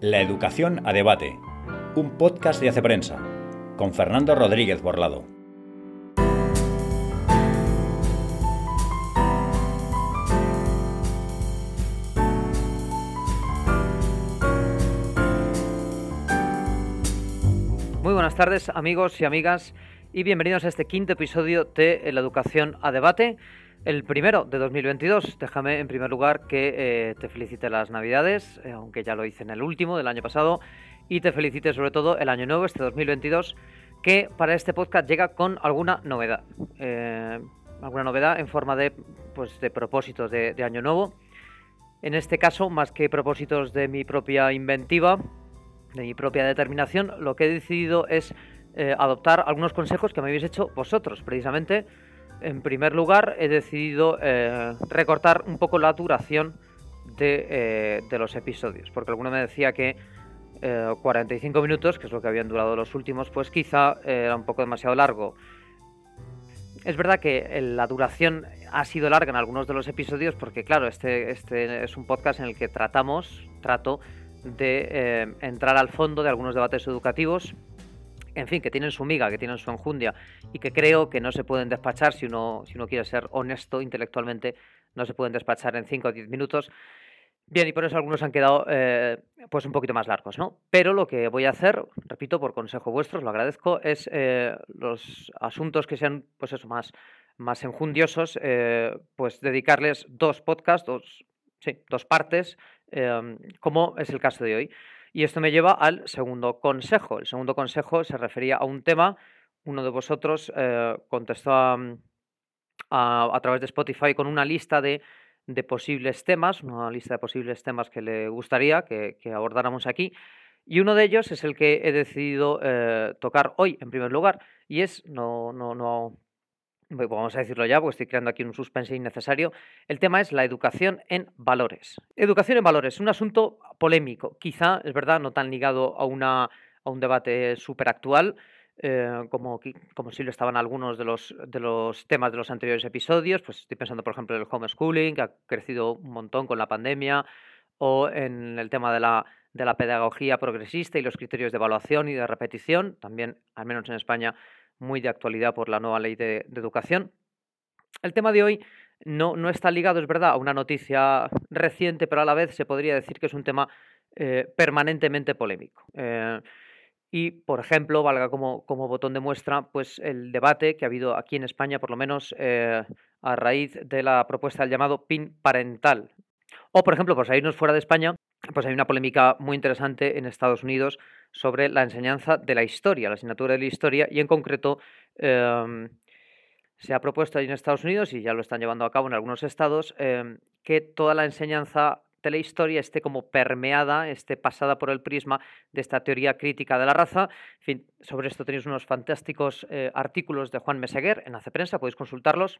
La Educación a Debate, un podcast de Hace Prensa, con Fernando Rodríguez Borlado. Muy buenas tardes amigos y amigas y bienvenidos a este quinto episodio de La Educación a Debate el primero de 2022. Déjame en primer lugar que eh, te felicite las Navidades, eh, aunque ya lo hice en el último del año pasado, y te felicite sobre todo el año nuevo, este 2022, que para este podcast llega con alguna novedad. Eh, alguna novedad en forma de, pues, de propósitos de, de año nuevo. En este caso, más que propósitos de mi propia inventiva, de mi propia determinación, lo que he decidido es adoptar algunos consejos que me habéis hecho vosotros, precisamente en primer lugar, he decidido eh, recortar un poco la duración eh, de, los episodios, porque alguno me decía que 45 eh, minutos, que es lo que habían durado los últimos, pues quizá era un poco demasiado largo. Es verdad que la duración ha sido larga en algunos de los episodios, porque claro, este, este es un podcast en el que tratamos, trato de entrar al fondo de algunos debates educativos en fin, que tienen su miga, que tienen su enjundia y que creo que no se pueden despachar, si uno, si uno quiere ser honesto intelectualmente, no se pueden despachar en 5 o 10 minutos. Bien, y por eso algunos han quedado eh, pues un poquito más largos, ¿no? Pero lo que voy a hacer, repito, por consejo vuestro, os lo agradezco, es eh, los asuntos que sean, pues eso, más, más enjundiosos, eh, pues dedicarles dos podcasts, dos, sí, dos partes, como es el caso de hoy. Y esto me lleva al segundo consejo. El segundo consejo se refería a un tema. Uno de vosotros eh, contestó a, través de Spotify con una lista de, posibles temas, una lista de posibles temas que le gustaría que, abordáramos aquí. Y uno de ellos es el que he decidido eh, tocar hoy, en primer lugar, y es, no, no, no, vamos a decirlo ya, porque estoy creando aquí un suspense innecesario. El tema es la educación en valores. Educación en valores, un asunto polémico, quizá, es verdad, no tan ligado a, una, a un debate súper actual. Eh, como, como si lo estaban algunos de los, de los temas de los anteriores episodios, pues estoy pensando, por ejemplo, en el homeschooling, que ha crecido un montón con la pandemia, o en el tema de la, de la pedagogía progresista y los criterios de evaluación y de repetición, también, al menos en España, muy de actualidad por la nueva ley de, educación. El tema de hoy no, no, está ligado, es verdad, a una noticia reciente, pero a la vez se podría decir que es un tema eh, permanentemente polémico. Eh, y, por ejemplo, valga como, como, botón de muestra, pues el debate que ha habido aquí en España, por lo menos eh, a raíz de la propuesta del llamado PIN parental. O, por ejemplo, por irnos fuera de España, pues hay una polémica muy interesante en Estados Unidos sobre la enseñanza de la historia, la asignatura de la historia, y en concreto em, se ha propuesto ahí en Estados Unidos, y ya lo están llevando a cabo en algunos estados, em, que toda la enseñanza de la historia esté como permeada, esté pasada por el prisma de esta teoría crítica de la raza. En fin, sobre esto tenéis unos fantásticos eh, artículos de Juan Meseguer en Hace Prensa, podéis consultarlos.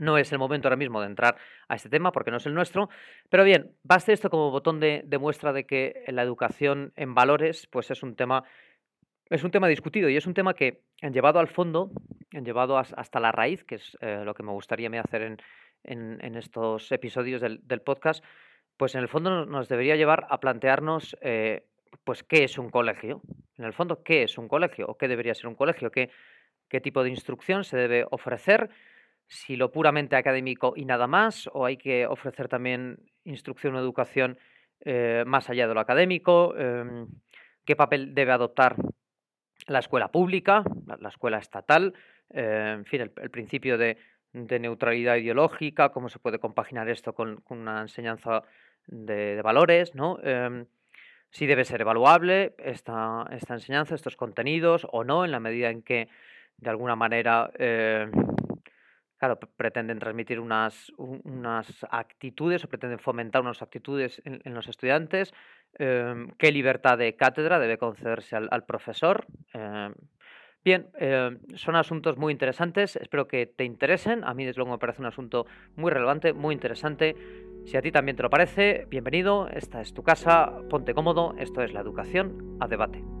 No es el momento ahora mismo de entrar a este tema porque no es el nuestro, pero bien, baste esto como botón de, muestra de que la educación en valores pues es un tema es un tema discutido y es un tema que han llevado al fondo, han llevado hasta la raíz, que es eh, lo que me gustaría hacer en, en, estos episodios del, podcast, pues en el fondo nos debería llevar a plantearnos eh, pues qué es un colegio. En el fondo, ¿qué es un colegio? ¿O qué debería ser un colegio? ¿Qué, qué tipo de instrucción se debe ofrecer? Si lo puramente académico y nada más, o hay que ofrecer también instrucción o educación eh, más allá de lo académico, em, qué papel debe adoptar la escuela pública, la, escuela estatal, eh, en fin, el, principio de, neutralidad ideológica, cómo se puede compaginar esto con, una enseñanza de, valores, ¿no? Em, si debe ser evaluable esta, esta enseñanza, estos contenidos o no, en la medida en que de alguna manera eh, Claro, pretenden transmitir unas, unas actitudes o pretenden fomentar unas actitudes en, los estudiantes. Em, ¿Qué libertad de cátedra debe concederse al, profesor? Em, bien, em, son asuntos muy interesantes, espero que te interesen. A mí, desde luego, me parece un asunto muy relevante, muy interesante. Si a ti también te lo parece, bienvenido, esta es tu casa, ponte cómodo, esto es la educación a debate.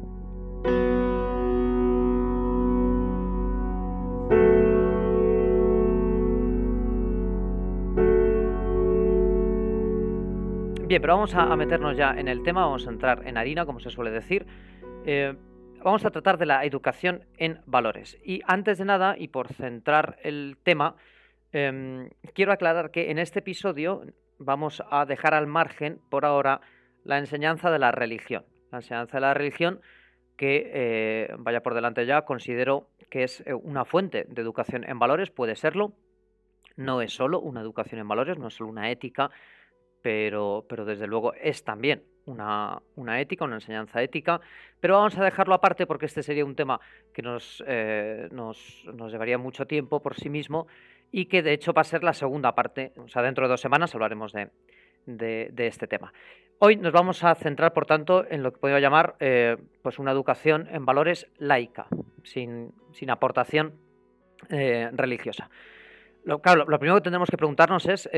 Bien, pero vamos a, meternos ya en el tema, vamos a entrar en harina, como se suele decir. Eh, vamos a tratar de la educación en valores. Y antes de nada, y por centrar el tema, em, quiero aclarar que en este episodio vamos a dejar al margen, por ahora, la enseñanza de la religión. La enseñanza de la religión que, eh, vaya por delante ya, considero que es eh, una fuente de educación en valores, puede serlo. No es solo una educación en valores, no es solo una ética, pero, pero desde luego es también una, ética, una enseñanza ética, pero vamos a dejarlo aparte porque este sería un tema que nos, eh, nos, nos, llevaría mucho tiempo por sí mismo y que de hecho va a ser la segunda parte, o sea, dentro de dos semanas hablaremos de, de, este tema. Hoy nos vamos a centrar, por tanto, en lo que podemos llamar eh, pues una educación en valores laica, sin, aportación eh, religiosa. Lo, claro, lo primero que tendremos que preguntarnos es,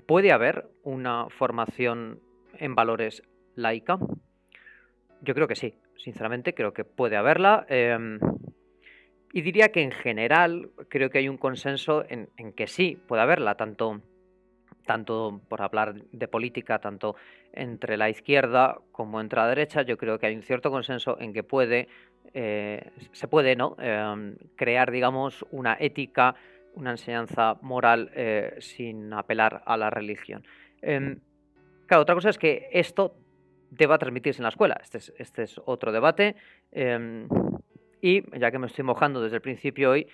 ¿puede haber una formación en valores laica? Yo creo que sí, sinceramente creo que puede haberla. y diría que en general creo que hay un consenso en, en que sí, puede haberla, tanto tanto por hablar de política, tanto entre la izquierda como entre la derecha, yo creo que hay un cierto consenso en que puede, eh, se puede ¿no? Em, crear, digamos, una ética, una enseñanza moral eh, sin apelar a la religión. Em, claro, otra cosa es que esto deba transmitirse en la escuela. Este es, este es otro debate. Em, y ya que me estoy mojando desde el principio hoy,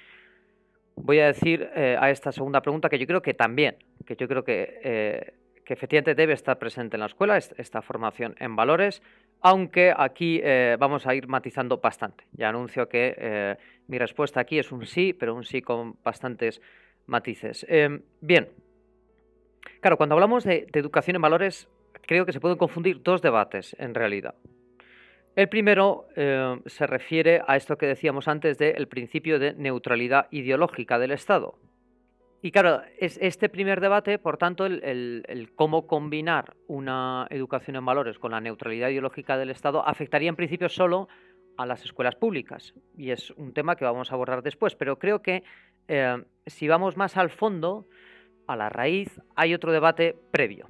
voy a decir eh, a esta segunda pregunta que yo creo que también, que yo creo que, eh, que efectivamente debe estar presente en la escuela, esta formación en valores, aunque aquí eh, vamos a ir matizando bastante. Ya anuncio que mi respuesta aquí es un sí, pero un sí con bastantes matices. Em, bien, claro, cuando hablamos de educación en valores, creo que se pueden confundir dos debates en realidad. El primero eh, se refiere a esto que decíamos antes del principio de neutralidad ideológica del Estado. Y claro, es este primer debate, por tanto, el, cómo combinar una educación en valores con la neutralidad ideológica del Estado afectaría en principio solo a las escuelas públicas. Y es un tema que vamos a abordar después. Pero creo que eh, si vamos más al fondo, a la raíz, hay otro debate previo.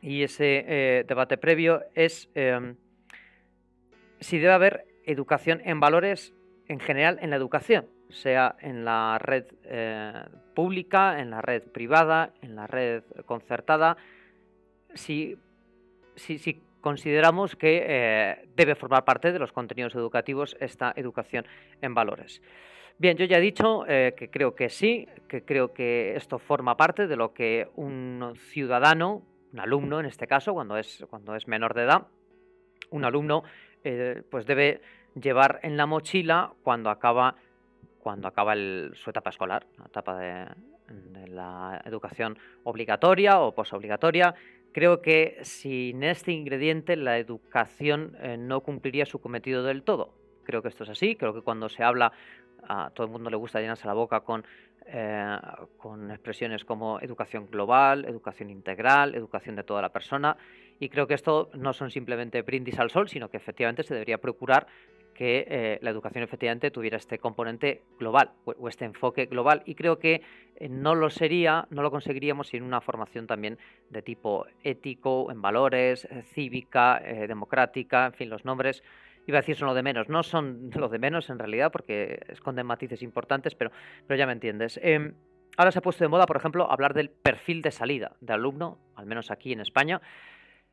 Y ese eh, debate previo es si debe haber educación en valores en general en la educación, sea en la red eh, pública, en la red privada, en la red concertada, si, si, consideramos que eh, debe formar parte de los contenidos educativos esta educación en valores. Bien, yo ya he dicho eh, que creo que sí, que creo que esto forma parte de lo que un ciudadano, un alumno en este caso, cuando es, cuando es menor de edad, un alumno pues debe llevar en la mochila cuando acaba, cuando acaba su etapa escolar, la etapa de, la educación obligatoria o posobligatoria. Creo que sin este ingrediente la educación eh, no cumpliría su cometido del todo. Creo que esto es así, creo que cuando se habla a todo el mundo le gusta llenarse la boca con, eh, con expresiones como educación global, educación integral, educación de toda la persona. Y creo que esto no son simplemente brindis al sol, sino que efectivamente se debería procurar que eh, la educación efectivamente tuviera este componente global o, este enfoque global. Y creo que eh, no lo sería, no lo conseguiríamos sin una formación también de tipo ético, en valores, cívica, democrática, en fin, los nombres iba a decir son lo de menos, no son lo de menos en realidad porque esconden matices importantes, pero, pero ya me entiendes. Em, ahora se ha puesto de moda, por ejemplo, hablar del perfil de salida de alumno, al menos aquí en España.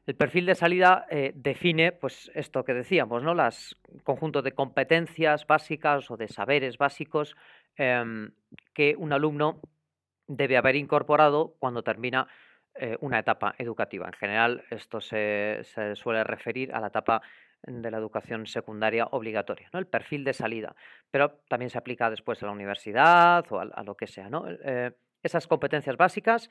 El perfil de salida eh, define, pues, esto que decíamos, ¿no? Las conjuntos de competencias básicas o de saberes básicos em, que un alumno debe haber incorporado cuando termina eh, una etapa educativa. En general, esto se, suele referir a la etapa de la educación secundaria obligatoria, ¿no? el perfil de salida, pero también se aplica después a la universidad o a, lo que sea. ¿no? Eh, esas competencias básicas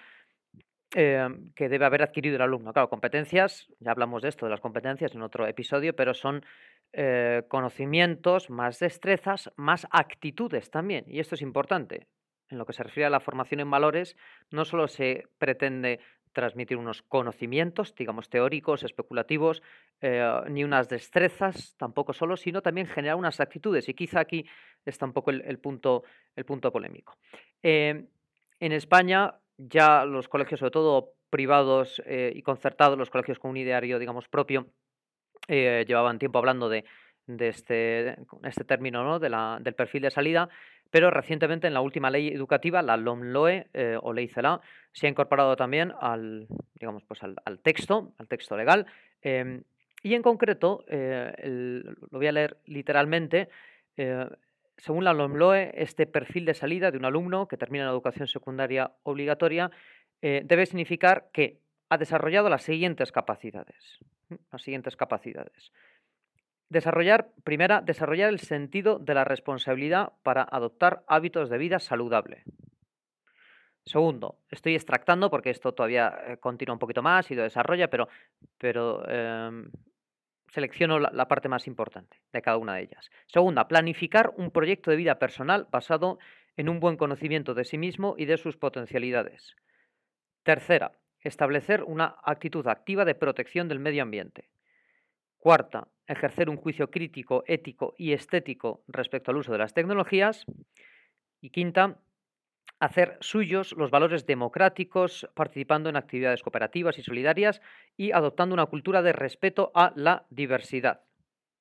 eh, que debe haber adquirido el alumno. Claro, competencias, ya hablamos de esto, de las competencias en otro episodio, pero son eh, conocimientos, más destrezas, más actitudes también. Y esto es importante. En lo que se refiere a la formación en valores, no solo se pretende transmitir unos conocimientos, digamos, teóricos, especulativos, eh, ni unas destrezas tampoco solo, sino también generar unas actitudes. Y quizá aquí está un poco el, punto, el punto polémico. Eh, en España ya los colegios, sobre todo privados y concertados, los colegios con un ideario, digamos, propio, llevaban tiempo hablando de, de este, este término ¿no? de la, del perfil de salida, pero recientemente en la última ley educativa, la LOMLOE eh, o Ley CELA, se ha incorporado también al, digamos, pues al, texto, al texto legal. Em, y en concreto, eh, lo voy a leer literalmente, eh, según la LOMLOE, este perfil de salida de un alumno que termina la educación secundaria obligatoria debe significar que ha desarrollado las siguientes capacidades. Las siguientes capacidades. Desarrollar, primera, desarrollar el sentido de la responsabilidad para adoptar hábitos de vida saludable. Segundo, estoy extractando porque esto todavía eh, continúa un poquito más y lo desarrolla, pero, pero em, selecciono la, parte más importante de cada una de ellas. Segunda, planificar un proyecto de vida personal basado en un buen conocimiento de sí mismo y de sus potencialidades. Tercera, establecer una actitud activa de protección del medio ambiente. Cuarta, ejercer un juicio crítico, ético y estético respecto al uso de las tecnologías. Y quinta, hacer suyos los valores democráticos, participando en actividades cooperativas y solidarias y adoptando una cultura de respeto a la diversidad.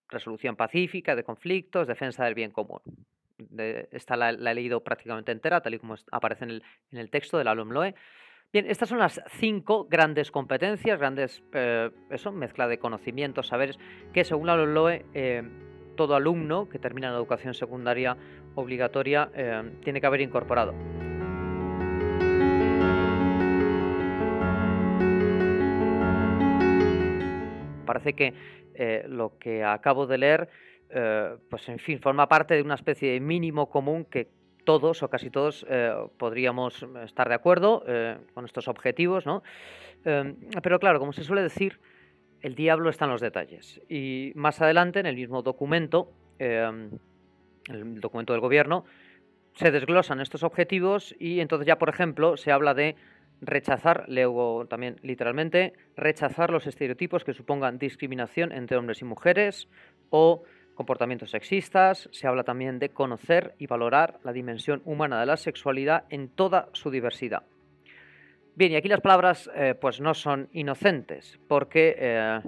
Resolución pacífica de conflictos, defensa del bien común. esta la, he leído prácticamente entera, tal y como aparece en el, en el texto de la LOMLOE. Bien, estas son las cinco grandes competencias, grandes, eh, eso, mezcla de conocimientos, saberes, que según la LOE, eh, todo alumno que termina la educación secundaria obligatoria eh, tiene que haber incorporado. Parece que lo que acabo de leer, pues en fin, forma parte de una especie de mínimo común que todos o casi todos eh, podríamos estar de acuerdo eh, con estos objetivos, ¿no? Em, pero claro, como se suele decir, el diablo está en los detalles. Y más adelante, en el mismo documento, em, el documento del gobierno, se desglosan estos objetivos y entonces ya, por ejemplo, se habla de rechazar, leo también literalmente, rechazar los estereotipos que supongan discriminación entre hombres y mujeres o comportamientos sexistas, se habla también de conocer y valorar la dimensión humana de la sexualidad en toda su diversidad. Bien, y aquí las palabras eh, pues no son inocentes, porque, eh,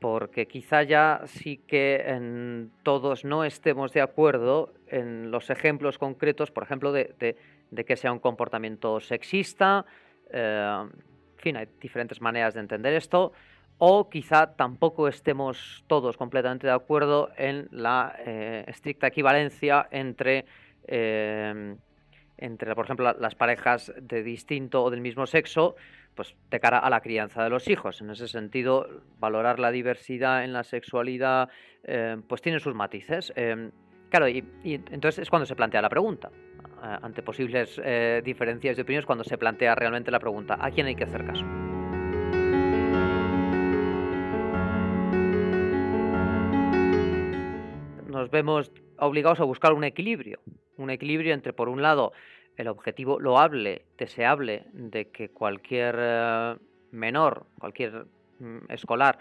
porque quizá ya sí que en todos no estemos de acuerdo en los ejemplos concretos, por ejemplo, de, que sea un comportamiento sexista. Eh, en fin, hay diferentes maneras de entender esto o quizá tampoco estemos todos completamente de acuerdo en la eh, estricta equivalencia entre, eh, entre, por ejemplo, las parejas de distinto o del mismo sexo, pues de cara a la crianza de los hijos. En ese sentido, valorar la diversidad en la sexualidad, pues tiene sus matices. claro, y, entonces es cuando se plantea la pregunta. Ante posibles diferencias de opiniones, cuando se plantea realmente la pregunta, ¿a quién hay que hacer caso? nos vemos obligados a buscar un equilibrio, un equilibrio entre, por un lado, el objetivo loable, deseable, de que cualquier eh, menor, cualquier mm, escolar,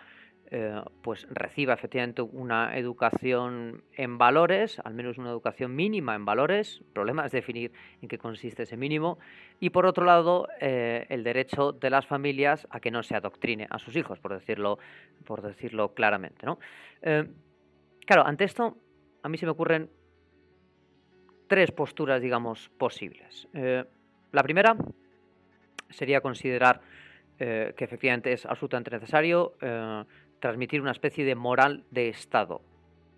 eh, pues reciba efectivamente una educación en valores, al menos una educación mínima en valores. El problema es definir en qué consiste ese mínimo. Y por otro lado, eh, el derecho de las familias a que no se adoctrine a sus hijos, por decirlo, por decirlo claramente. ¿no? claro, ante esto a mí se me ocurren tres posturas, digamos, posibles. Eh, la primera sería considerar eh, que efectivamente es absolutamente necesario eh, transmitir una especie de moral de Estado,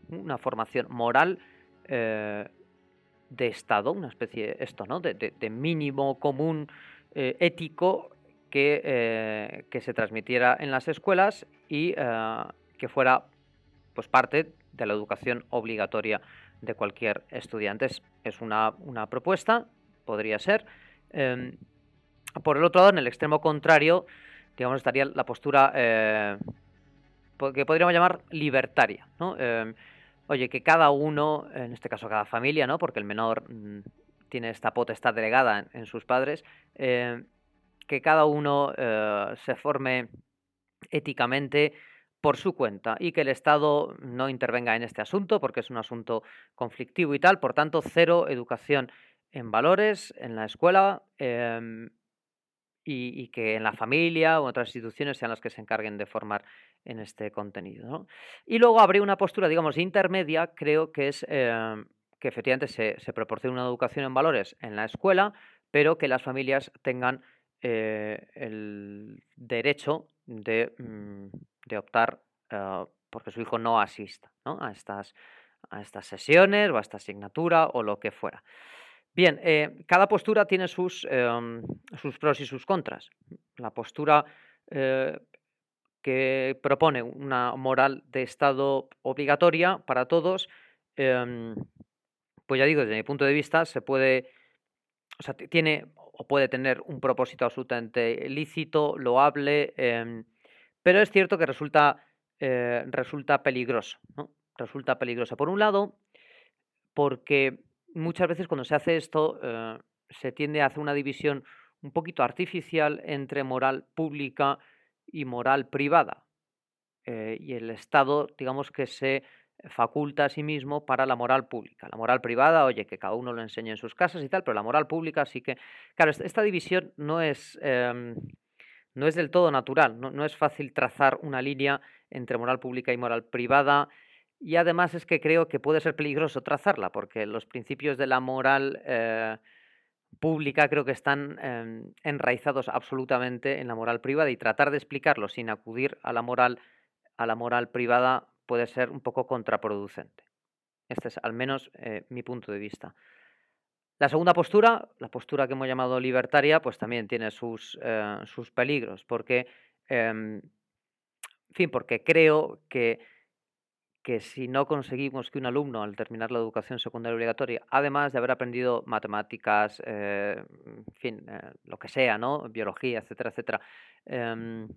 una formación moral de Estado, una especie esto, ¿no? de, mínimo común ético que, que, se transmitiera en las escuelas y que fuera pues parte de la educación obligatoria de cualquier estudiante. Es, una, propuesta, podría ser. Em, por el otro lado, en el extremo contrario, digamos, estaría la postura eh, que podríamos llamar libertaria. Em, oye, que cada uno, en este caso cada familia, ¿no? porque el menor mm, tiene esta potestad delegada en, sus padres, em, que cada uno eh, se forme éticamente por su cuenta y que el Estado no intervenga en este asunto porque es un asunto conflictivo y tal. Por tanto, cero educación en valores en la escuela em, y, que en la familia o otras instituciones sean las que se encarguen de formar en este contenido. Y luego habría una postura, digamos, intermedia, creo que es em, que efectivamente se, se, proporcione una educación en valores en la escuela, pero que las familias tengan eh, el derecho de, mm, optar uh, porque su hijo no asista a, estas, a estas sesiones o a esta asignatura o lo que fuera. Bien, eh, cada postura tiene sus, em, sus, pros y sus contras. La postura eh, que propone una moral de Estado obligatoria para todos, em, pues ya digo, desde mi punto de vista, se puede, o sea, tiene o puede tener un propósito absolutamente lícito, loable, em, pero es cierto que resulta, eh, resulta peligroso, Resulta peligroso. Por un lado, porque muchas veces cuando se hace esto eh, se tiende a hacer una división un poquito artificial entre moral pública y moral privada. Eh, y el Estado, digamos que se faculta a sí mismo para la moral pública. La moral privada, oye, que cada uno lo enseñe en sus casas y tal, pero la moral pública sí que... Claro, esta división no es, em, no es del todo natural, no, no, es fácil trazar una línea entre moral pública y moral privada y además es que creo que puede ser peligroso trazarla, porque los principios de la moral eh, pública creo que están em, enraizados absolutamente en la moral privada y tratar de explicarlo sin acudir a la moral, a la moral privada puede ser un poco contraproducente. Este es al menos eh, mi punto de vista. La segunda postura, la postura que hemos llamado libertaria, pues también tiene sus, eh, sus peligros, porque, em, en fin, porque creo que que si no conseguimos que un alumno al terminar la educación secundaria obligatoria, además de haber aprendido matemáticas, eh, en fin, eh, lo que sea, ¿no? Biología, etcétera, etcétera, em,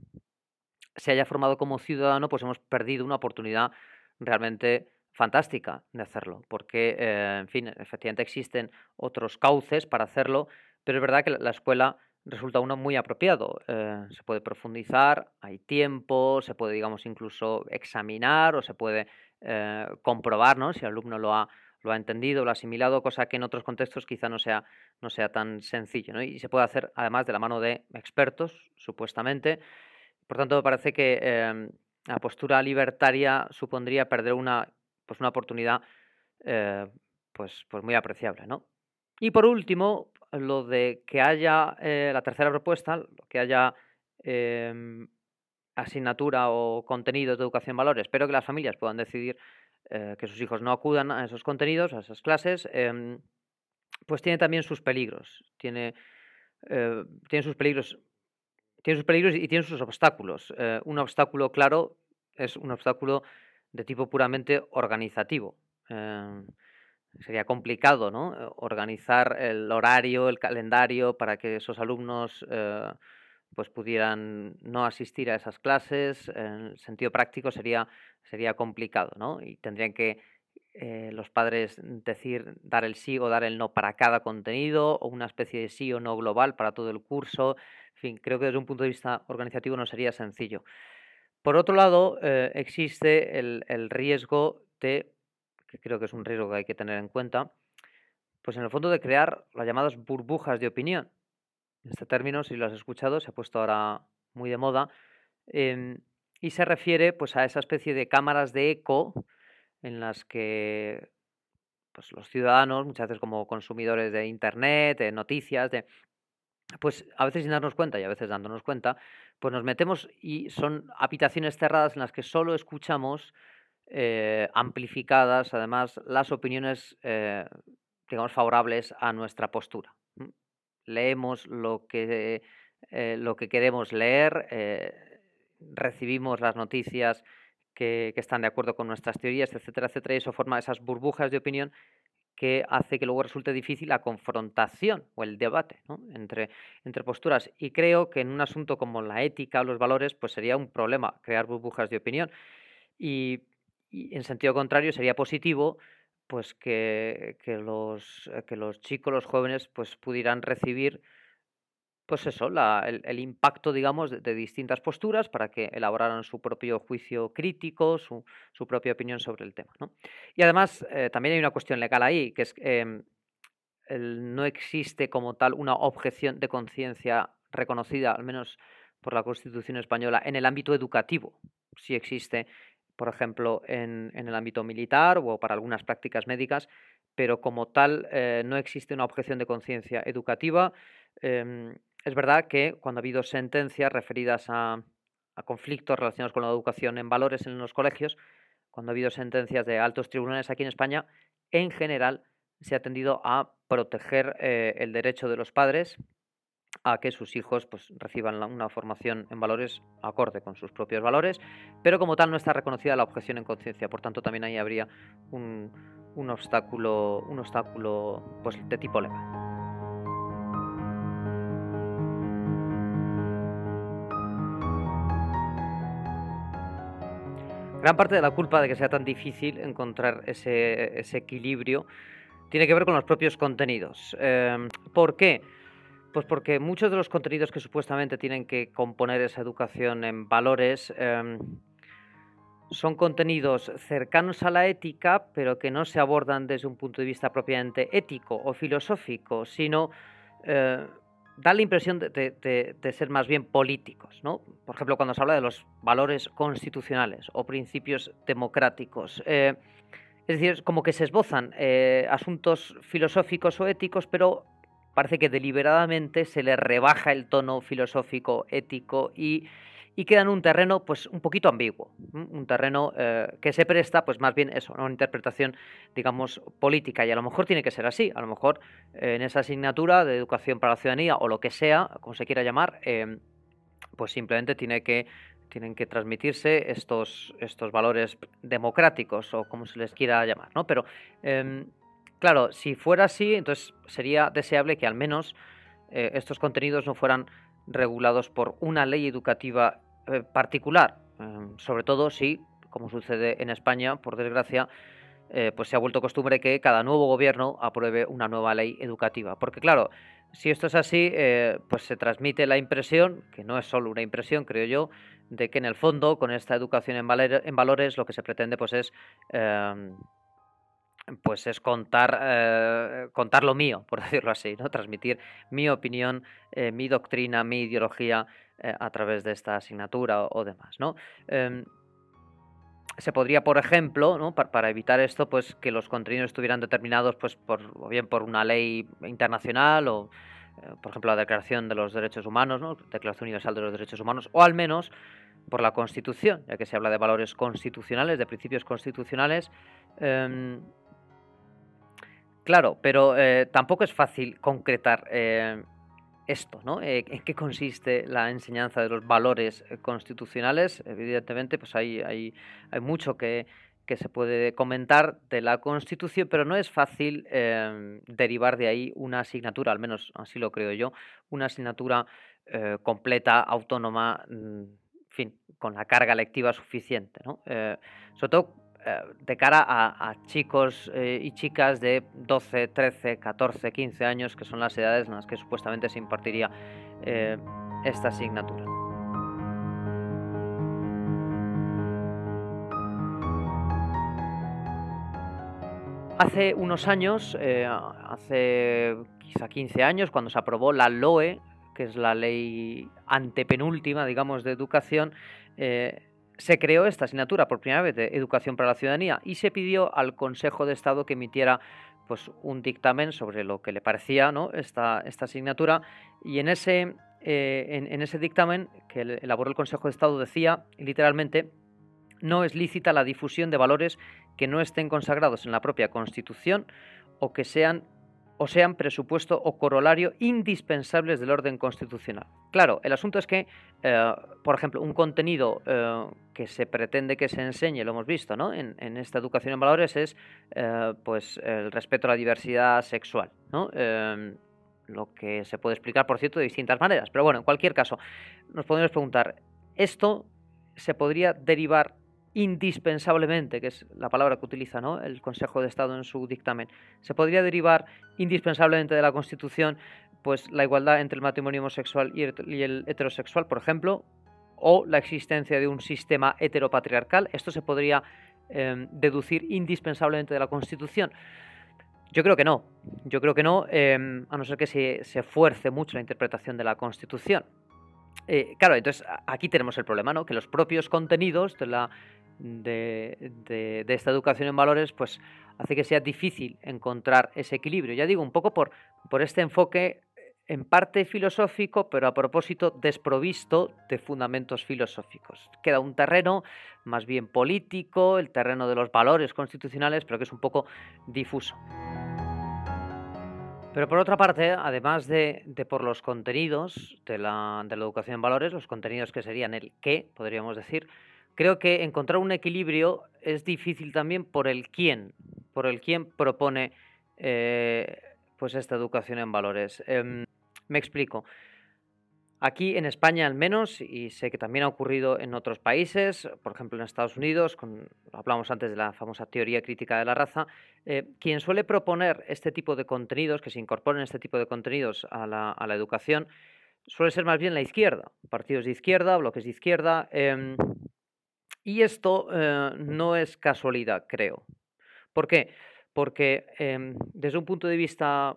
se haya formado como ciudadano, pues hemos perdido una oportunidad realmente fantástica de hacerlo, porque, eh, en fin, efectivamente existen otros cauces para hacerlo, pero es verdad que la escuela resulta uno muy apropiado. Eh, se puede profundizar, hay tiempo, se puede, digamos, incluso examinar o se puede eh, comprobar ¿no? si el alumno lo ha, lo ha entendido, lo ha asimilado, cosa que en otros contextos quizá no sea, no sea tan sencillo. ¿no? Y se puede hacer además de la mano de expertos, supuestamente. Por tanto, me parece que em, la postura libertaria supondría perder una, pues una oportunidad eh, pues, pues muy apreciable. ¿no? Y por último, lo de que haya eh, la tercera propuesta, que haya em, asignatura o contenidos de educación valores, pero que las familias puedan decidir eh, que sus hijos no acudan a esos contenidos, a esas clases, em, pues tiene también sus peligros. Tiene, eh, tiene sus peligros. Tiene sus peligros y tiene sus obstáculos. un obstáculo claro es un obstáculo de tipo puramente organizativo. Em, sería complicado ¿no? Eh, organizar el horario, el calendario para que esos alumnos eh, pues pudieran no asistir a esas clases. En sentido práctico sería, sería complicado ¿no? y tendrían que eh, los padres decir dar el sí o dar el no para cada contenido o una especie de sí o no global para todo el curso. En fin, creo que desde un punto de vista organizativo no sería sencillo. Por otro lado, existe el, el riesgo de que creo que es un riesgo que hay que tener en cuenta, pues en el fondo de crear las llamadas burbujas de opinión. Este término, si lo has escuchado, se ha puesto ahora muy de moda em, y se refiere pues a esa especie de cámaras de eco en las que pues, los ciudadanos, muchas veces como consumidores de internet, de noticias, de pues a veces sin darnos cuenta y a veces dándonos cuenta, pues nos metemos y son habitaciones cerradas en las que solo escuchamos eh, amplificadas, además, las opiniones, eh, favorables a nuestra postura. Leemos lo que, eh, lo que queremos leer, recibimos las noticias que, están de acuerdo con nuestras teorías, etcétera, etcétera, y eso forma esas burbujas de opinión que hace que luego resulte difícil la confrontación o el debate entre, entre posturas. Y creo que en un asunto como la ética o los valores, pues sería un problema crear burbujas de opinión. Y y en sentido contrario, sería positivo pues que, los, eh, que los chicos, los jóvenes, pues pudieran recibir pues eso, el, impacto, digamos, de, distintas posturas para que elaboraran su propio juicio crítico, su, propia opinión sobre el tema. Y además, eh, también hay una cuestión legal ahí, que es que em, no existe como tal una objeción de conciencia reconocida, al menos por la Constitución española, en el ámbito educativo. Sí existe, por ejemplo, en, el ámbito militar o para algunas prácticas médicas, pero como tal eh, no existe una objeción de conciencia educativa. Em, es verdad que cuando ha habido sentencias referidas a, a conflictos relacionados con la educación en valores en los colegios, cuando ha habido sentencias de altos tribunales aquí en España, en general se ha tendido a proteger eh, el derecho de los padres a que sus hijos pues, reciban una formación en valores acorde con sus propios valores, pero como tal no está reconocida la objeción en conciencia, por tanto también ahí habría un, un obstáculo, un obstáculo pues, de tipo legal. Gran parte de la culpa de que sea tan difícil encontrar ese, equilibrio tiene que ver con los propios contenidos. Em, ¿Por qué? Pues porque muchos de los contenidos que supuestamente tienen que componer esa educación en valores em, son contenidos cercanos a la ética, pero que no se abordan desde un punto de vista propiamente ético o filosófico, sino eh, da la impresión de, ser más bien políticos. ¿no? Por ejemplo, cuando se habla de los valores constitucionales o principios democráticos. Eh, es decir, como que se esbozan eh, asuntos filosóficos o éticos, pero parece que deliberadamente se le rebaja el tono filosófico, ético y y queda en un terreno pues un poquito ambiguo, un terreno eh, que se presta pues más bien eso, una interpretación digamos política. Y a lo mejor tiene que ser así, a lo mejor eh, en esa asignatura de educación para la ciudadanía o lo que sea, como se quiera llamar, em, pues simplemente tiene que tienen que transmitirse estos, estos valores democráticos o como se les quiera llamar, ¿no? Pero em, claro, si fuera así, entonces sería deseable que al menos eh, estos contenidos no fueran regulados por una ley educativa eh, particular, em, sobre todo si, como sucede en España, por desgracia, eh, pues se ha vuelto costumbre que cada nuevo gobierno apruebe una nueva ley educativa. Porque claro, si esto es así, pues se transmite la impresión, que no es solo una impresión, creo yo, de que en el fondo, con esta educación en, en valores, lo que se pretende pues es em, pues es contar, eh, contar lo mío, por decirlo así, ¿no? transmitir mi opinión, eh, mi doctrina, mi ideología eh, a través de esta asignatura o, demás. ¿no? Em, se podría, por ejemplo, ¿no? para, evitar esto, pues que los contenidos estuvieran determinados pues, por, o bien por una ley internacional o, por ejemplo, la Declaración de los Derechos Humanos, ¿no? Declaración Universal de los Derechos Humanos, o al menos por la Constitución, ya que se habla de valores constitucionales, de principios constitucionales. Claro, pero eh, tampoco es fácil concretar eh, esto, ¿no? Eh, ¿En qué consiste la enseñanza de los valores constitucionales? Evidentemente, pues hay, hay, hay mucho que, se puede comentar de la Constitución, pero no es fácil derivar de ahí una asignatura, al menos así lo creo yo, una asignatura completa, autónoma, mm, en fin, con la carga lectiva suficiente, ¿no? sobre todo eh, de cara a, chicos eh, y chicas de 12, 13, 14, 15 años, que son las edades en las que supuestamente se impartiría eh, esta asignatura. Hace unos años, hace quizá 15 años, cuando se aprobó la LOE, que es la ley antepenúltima, digamos, de educación, se creó esta asignatura por primera vez de Educación para la Ciudadanía y se pidió al Consejo de Estado que emitiera pues, un dictamen sobre lo que le parecía ¿no? esta, esta asignatura y en ese, eh, en, ese dictamen que elaboró el Consejo de Estado decía literalmente no es lícita la difusión de valores que no estén consagrados en la propia Constitución o que sean o sean presupuesto o corolario indispensables del orden constitucional. Claro, el asunto es que, eh, por ejemplo, un contenido eh, que se pretende que se enseñe, lo hemos visto ¿no? en, esta educación en valores, es eh, pues, el respeto a la diversidad sexual. ¿no? lo que se puede explicar, por cierto, de distintas maneras. Pero bueno, en cualquier caso, nos podemos preguntar, ¿esto se podría derivar indispensablemente, que es la palabra que utiliza ¿no? el Consejo de Estado en su dictamen, se podría derivar indispensablemente de la Constitución pues la igualdad entre el matrimonio homosexual y el heterosexual, por ejemplo, o la existencia de un sistema heteropatriarcal. Esto se podría em, deducir indispensablemente de la Constitución. Yo creo que no. Yo creo que no, em, a no ser que se, se, fuerce mucho la interpretación de la Constitución. Eh, claro, entonces aquí tenemos el problema, ¿no? Que los propios contenidos de, la, de, de, esta educación en valores, pues hace que sea difícil encontrar ese equilibrio. Ya digo, un poco por, por este enfoque en parte filosófico, pero a propósito desprovisto de fundamentos filosóficos. Queda un terreno más bien político, el terreno de los valores constitucionales, pero que es un poco difuso. Pero por otra parte, además de, de por los contenidos de la, de la, educación en valores, los contenidos que serían el qué, podríamos decir, creo que encontrar un equilibrio es difícil también por el quién, por el quién propone eh, pues esta educación en valores. Eh, me explico. Aquí en España al menos, y sé que también ha ocurrido en otros países, por ejemplo en Estados Unidos, hablamos antes de la famosa teoría crítica de la raza, eh, quien suele proponer este tipo de contenidos, que se incorporen este tipo de contenidos a la, educación, suele ser más bien la izquierda, partidos de izquierda, bloques de izquierda, eh, y esto eh, no es casualidad, creo. ¿Por qué? Porque eh, desde un punto de vista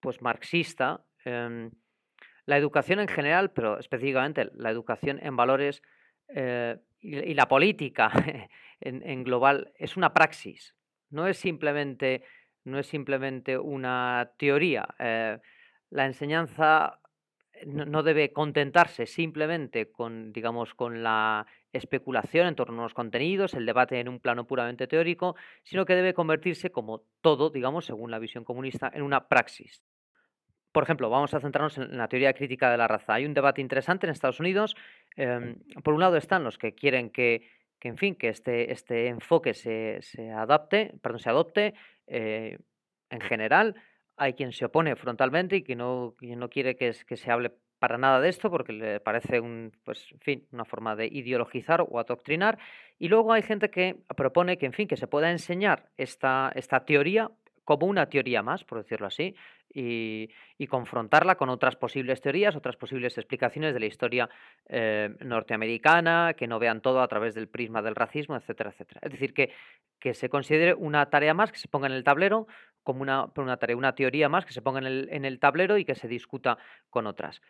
pues, marxista, eh, la educación en general, pero específicamente la educación en valores eh, y, la política en, en, global es una praxis, no es simplemente, no es simplemente una teoría. Eh, la enseñanza no debe contentarse simplemente con, digamos, con la especulación en torno a los contenidos, el debate en un plano puramente teórico, sino que debe convertirse, como todo, digamos, según la visión comunista, en una praxis. Por ejemplo, vamos a centrarnos en la teoría crítica de la raza. Hay un debate interesante en Estados Unidos. Eh, por un lado están los que quieren que, que en fin, que este, este enfoque se, se, adapte, perdón, se adopte eh, en general. Hay quien se opone frontalmente y que no, quien no quiere que, que se hable para nada de esto porque le parece un, pues, en fin, una forma de ideologizar o adoctrinar. Y luego hay gente que propone que, en fin, que se pueda enseñar esta, esta teoría como una teoría más, por decirlo así, y, confrontarla con otras posibles teorías, otras posibles explicaciones de la historia eh, norteamericana, que no vean todo a través del prisma del racismo, etcétera, etcétera. Es decir, que, se considere una tarea más, que se ponga en el tablero, como una, una tarea, una teoría más, que se ponga en el, en el tablero y que se discuta con otras.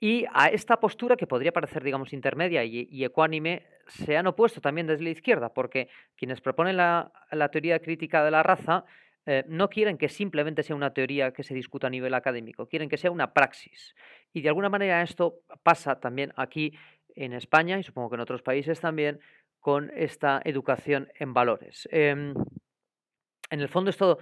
Y a esta postura, que podría parecer, digamos, intermedia y, y, ecuánime, se han opuesto también desde la izquierda, porque quienes proponen la, la teoría crítica de la raza eh, no quieren que simplemente sea una teoría que se discuta a nivel académico, quieren que sea una praxis. Y de alguna manera esto pasa también aquí en España y supongo que en otros países también con esta educación en valores. Eh, en el fondo esto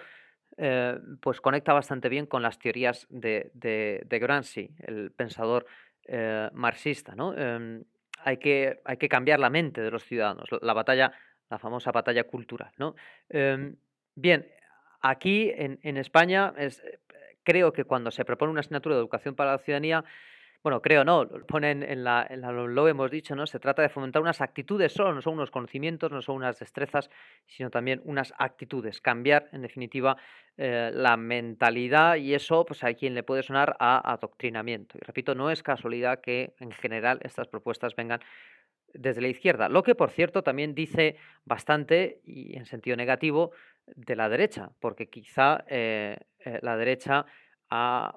eh, pues conecta bastante bien con las teorías de, de, de Gramsci, el pensador eh, marxista. ¿no? Eh, hay, que, hay que cambiar la mente de los ciudadanos, la batalla, la famosa batalla cultural. ¿no? Em, bien, aquí en, en España es, creo que cuando se propone una asignatura de educación para la ciudadanía, bueno, creo no, ponen en la, en la, lo hemos dicho, ¿no? Se trata de fomentar unas actitudes solo, no son unos conocimientos, no son unas destrezas, sino también unas actitudes, cambiar, en definitiva, eh, la mentalidad y eso, pues a quien le puede sonar a adoctrinamiento. Y repito, no es casualidad que en general estas propuestas vengan desde la izquierda, lo que por cierto también dice bastante y en sentido negativo de la derecha, porque quizá eh, eh, la derecha ha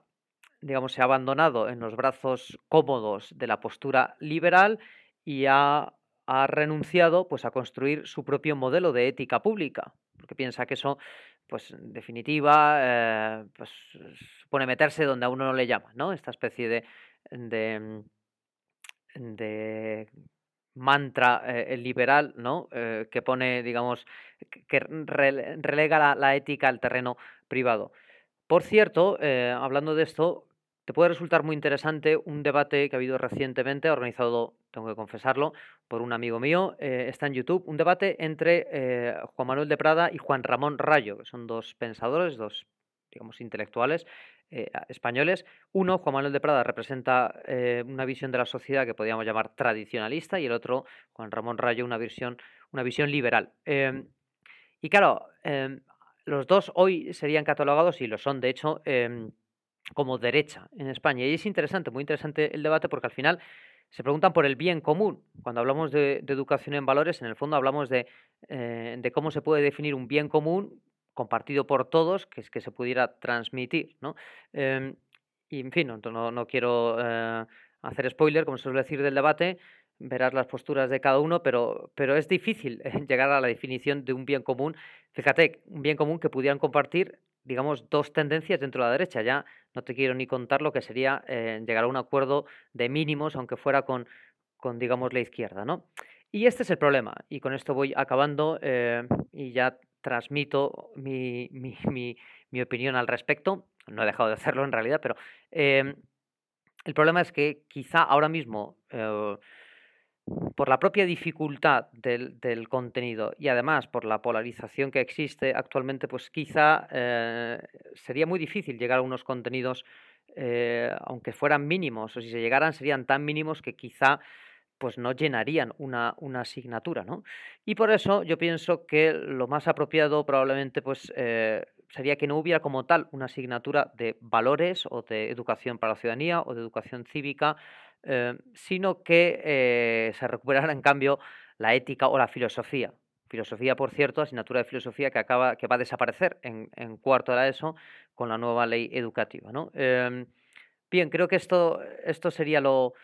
digamos, se ha abandonado en los brazos cómodos de la postura liberal y ha, ha, renunciado pues, a construir su propio modelo de ética pública, porque piensa que eso, pues, en definitiva, eh, pues, supone meterse donde a uno no le llama, ¿no? Esta especie de, de, de mantra eh, liberal, ¿no? Eh, que pone, digamos, que relega la, ética al terreno privado. Por cierto, eh, hablando de esto, te puede resultar muy interesante un debate que ha habido recientemente, organizado, tengo que confesarlo, por un amigo mío, está en YouTube, un debate entre Juan Manuel de Prada y Juan Ramón Rayo, que son dos pensadores, dos, digamos, intelectuales eh, españoles. Uno, Juan Manuel de Prada, representa eh, una visión de la sociedad que podríamos llamar tradicionalista y el otro, Juan Ramón Rayo, una visión, una visión liberal. Em, y claro, em, los dos hoy serían catalogados, y lo son de hecho, em, como derecha en España. Y es interesante, muy interesante el debate porque al final se preguntan por el bien común. Cuando hablamos de, educación en valores, en el fondo hablamos de, eh, de, cómo se puede definir un bien común compartido por todos, que es que se pudiera transmitir, ¿no? Em, y en fin, no, no, quiero eh, hacer spoiler, como se suele decir del debate, verás las posturas de cada uno, pero, pero es difícil llegar a la definición de un bien común. Fíjate, un bien común que pudieran compartir, digamos, dos tendencias dentro de la derecha. Ya no te quiero ni contar lo que sería eh, llegar a un acuerdo de mínimos, aunque fuera con, con, digamos, la izquierda, ¿no? Y este es el problema, y con esto voy acabando eh, y ya transmito mi, mi, mi, opinión al respecto. No he dejado de hacerlo en realidad, pero eh, el problema es que quizá ahora mismo por la propia dificultad del, del, contenido y además por la polarización que existe actualmente, pues quizá eh, sería muy difícil llegar a unos contenidos, eh, aunque fueran mínimos, o si se llegaran serían tan mínimos que quizá pues no llenarían una, una asignatura, ¿no? Y por eso yo pienso que lo más apropiado probablemente pues eh, sería que no hubiera como tal una asignatura de valores o de educación para la ciudadanía o de educación cívica eh, sino que eh, se recuperara en cambio la ética o la filosofía. Filosofía, por cierto, asignatura de filosofía que, acaba, que va a desaparecer en, cuarto de ESO con la nueva ley educativa. ¿no? Em, bien, creo que esto, esto sería lo,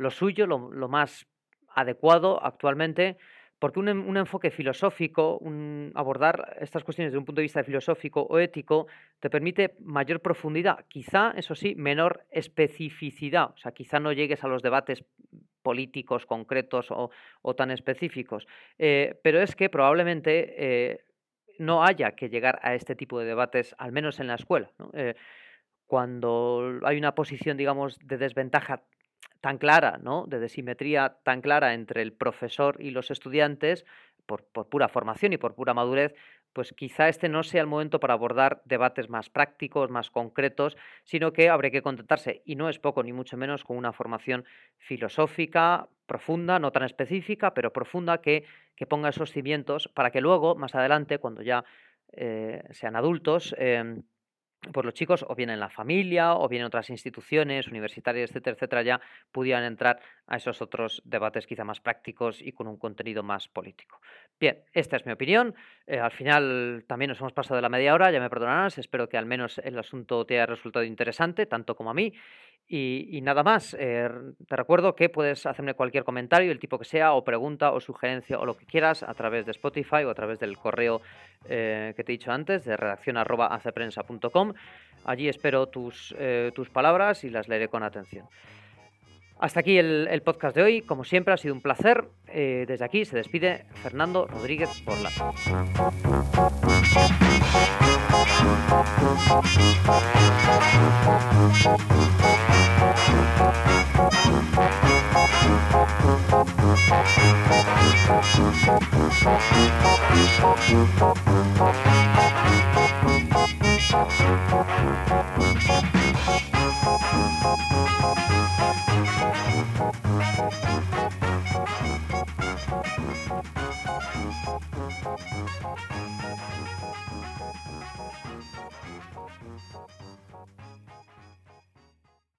lo suyo, lo, más adecuado actualmente porque un, enfoque filosófico, un, abordar estas cuestiones desde un punto de vista filosófico o ético, te permite mayor profundidad, quizá, eso sí, menor especificidad, o sea, quizá no llegues a los debates políticos concretos o, tan específicos, eh, pero es que probablemente eh, no haya que llegar a este tipo de debates, al menos en la escuela. Eh, cuando hay una posición, digamos, de desventaja tan clara, ¿no? de desimetría tan clara entre el profesor y los estudiantes, por, pura formación y por pura madurez, pues quizá este no sea el momento para abordar debates más prácticos, más concretos, sino que habría que contentarse, y no es poco ni mucho menos, con una formación filosófica profunda, no tan específica, pero profunda, que, que ponga esos cimientos para que luego, más adelante, cuando ya eh, sean adultos, em, pues los chicos o bien en la familia o bien en otras instituciones universitarias, etcétera, etcétera, ya pudieran entrar a esos otros debates quizá más prácticos y con un contenido más político. Bien, esta es mi opinión. Eh, al final también nos hemos pasado de la media hora, ya me perdonarás, espero que al menos el asunto te haya resultado interesante, tanto como a mí. Y, nada más, eh, te recuerdo que puedes hacerme cualquier comentario, el tipo que sea, o pregunta, o sugerencia, o lo que quieras, a través de Spotify o a través del correo eh, que te he dicho antes, de redacción arroba .com. Allí espero tus, eh, tus palabras y las leeré con atención. Hasta aquí el, podcast de hoy. Como siempre, ha sido un placer. desde aquí se despide Fernando Rodríguez Porla. Thank.